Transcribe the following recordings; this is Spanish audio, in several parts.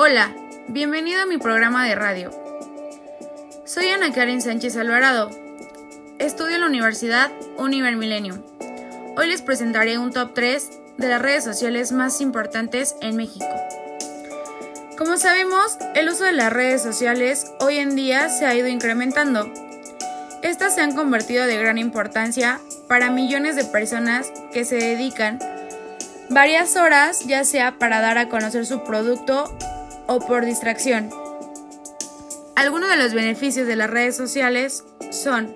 Hola, bienvenido a mi programa de radio. Soy Ana Karen Sánchez Alvarado. Estudio en la Universidad Univer Millennium. Hoy les presentaré un top 3 de las redes sociales más importantes en México. Como sabemos, el uso de las redes sociales hoy en día se ha ido incrementando. Estas se han convertido de gran importancia para millones de personas que se dedican varias horas ya sea para dar a conocer su producto o por distracción. Algunos de los beneficios de las redes sociales son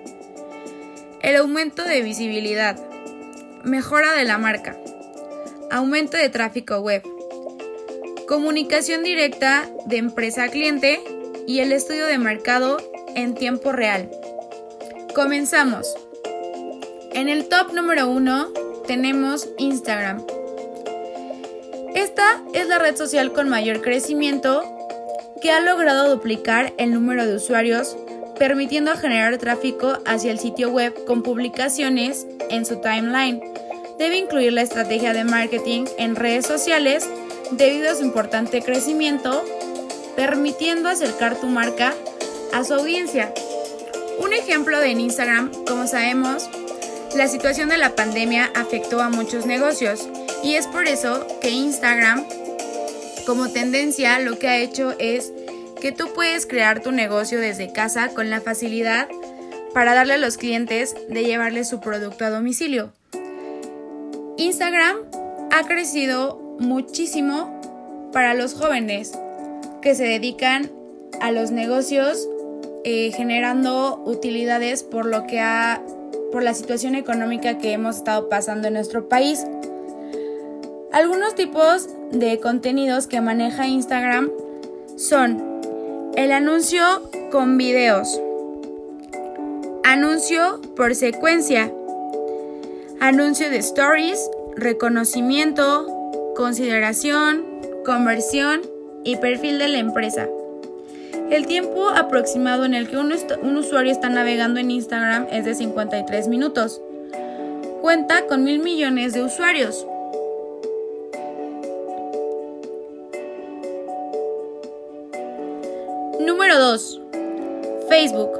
el aumento de visibilidad, mejora de la marca, aumento de tráfico web, comunicación directa de empresa a cliente y el estudio de mercado en tiempo real. Comenzamos. En el top número 1 tenemos Instagram. Esta es la red social con mayor crecimiento que ha logrado duplicar el número de usuarios, permitiendo generar tráfico hacia el sitio web con publicaciones en su timeline. Debe incluir la estrategia de marketing en redes sociales debido a su importante crecimiento, permitiendo acercar tu marca a su audiencia. Un ejemplo de en Instagram, como sabemos, la situación de la pandemia afectó a muchos negocios y es por eso que Instagram, como tendencia, lo que ha hecho es que tú puedes crear tu negocio desde casa con la facilidad para darle a los clientes de llevarle su producto a domicilio. Instagram ha crecido muchísimo para los jóvenes que se dedican a los negocios eh, generando utilidades por lo que ha por la situación económica que hemos estado pasando en nuestro país. Algunos tipos de contenidos que maneja Instagram son el anuncio con videos, anuncio por secuencia, anuncio de stories, reconocimiento, consideración, conversión y perfil de la empresa. El tiempo aproximado en el que un, usuario está navegando en Instagram es de 53 minutos. Cuenta con mil millones de usuarios. Número 2. Facebook.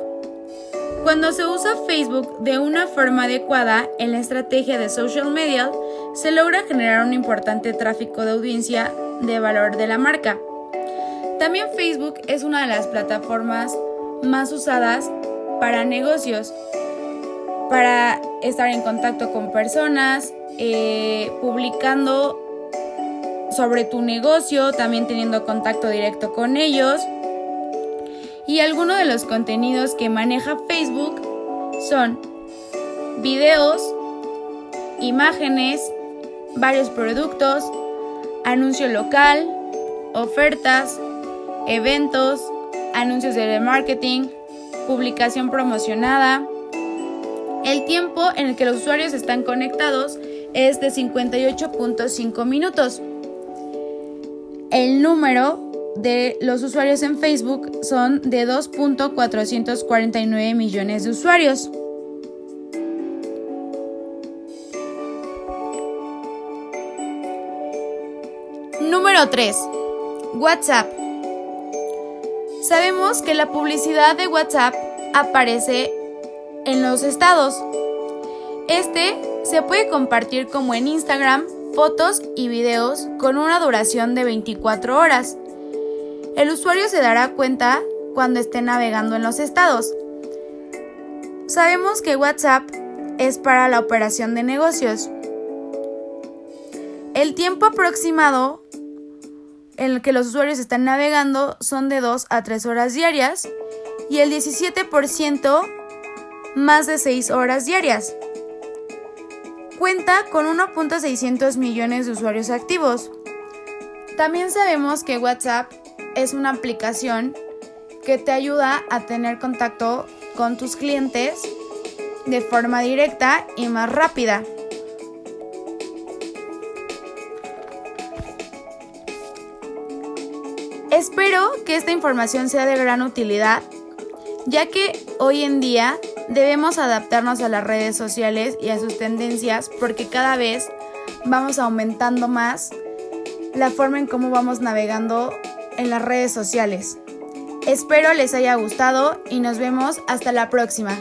Cuando se usa Facebook de una forma adecuada en la estrategia de social media, se logra generar un importante tráfico de audiencia de valor de la marca. También Facebook es una de las plataformas más usadas para negocios, para estar en contacto con personas, eh, publicando sobre tu negocio, también teniendo contacto directo con ellos y algunos de los contenidos que maneja Facebook son videos, imágenes, varios productos, anuncio local, ofertas, eventos, anuncios de marketing, publicación promocionada. El tiempo en el que los usuarios están conectados es de 58.5 minutos. El número de los usuarios en Facebook son de 2.449 millones de usuarios. Número 3. WhatsApp. Sabemos que la publicidad de WhatsApp aparece en los estados. Este se puede compartir como en Instagram, fotos y videos con una duración de 24 horas. El usuario se dará cuenta cuando esté navegando en los estados. Sabemos que WhatsApp es para la operación de negocios. El tiempo aproximado en el que los usuarios están navegando son de 2 a 3 horas diarias y el 17% más de 6 horas diarias. Cuenta con 1.600 millones de usuarios activos. También sabemos que WhatsApp es una aplicación que te ayuda a tener contacto con tus clientes de forma directa y más rápida. Espero que esta información sea de gran utilidad, ya que hoy en día debemos adaptarnos a las redes sociales y a sus tendencias porque cada vez vamos aumentando más la forma en cómo vamos navegando en las redes sociales. Espero les haya gustado y nos vemos hasta la próxima.